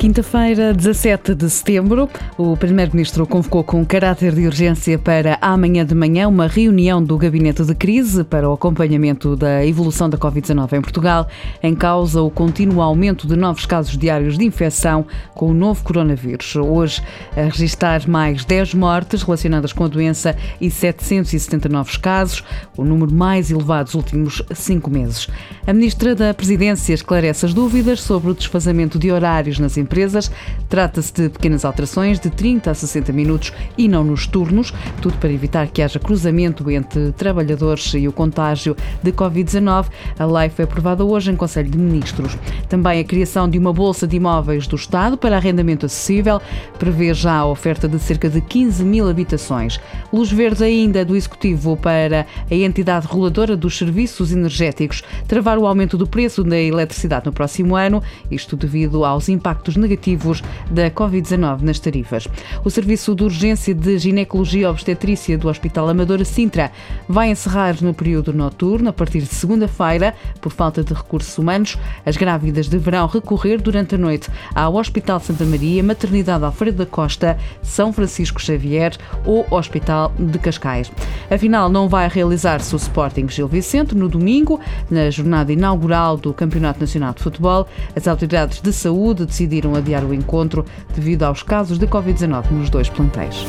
Quinta-feira, 17 de setembro, o Primeiro-Ministro convocou com caráter de urgência para amanhã de manhã uma reunião do Gabinete de Crise para o acompanhamento da evolução da Covid-19 em Portugal, em causa o contínuo aumento de novos casos diários de infecção com o novo coronavírus. Hoje, a registrar mais 10 mortes relacionadas com a doença e 770 novos casos, o número mais elevado dos últimos cinco meses. A Ministra da Presidência esclarece as dúvidas sobre o desfazamento de horários nas empresas. Trata-se de pequenas alterações de 30 a 60 minutos e não nos turnos, tudo para evitar que haja cruzamento entre trabalhadores e o contágio de Covid-19. A lei foi aprovada hoje em Conselho de Ministros. Também a criação de uma bolsa de imóveis do Estado para arrendamento acessível prevê já a oferta de cerca de 15 mil habitações. Luz verde ainda do Executivo para a entidade reguladora dos serviços energéticos travar o aumento do preço da eletricidade no próximo ano, isto devido aos impactos negativos da Covid-19 nas tarifas. O Serviço de Urgência de Ginecologia Obstetrícia do Hospital Amadora Sintra vai encerrar no período noturno, a partir de segunda-feira, por falta de recursos humanos. As grávidas deverão recorrer durante a noite ao Hospital Santa Maria, Maternidade Alfredo da Costa, São Francisco Xavier ou Hospital de Cascais. Afinal, não vai realizar-se o Sporting Gil Vicente no domingo, na jornada inaugural do Campeonato Nacional de Futebol. As autoridades de saúde decidiram adiar o encontro devido aos casos de Covid-19 nos dois plantéis.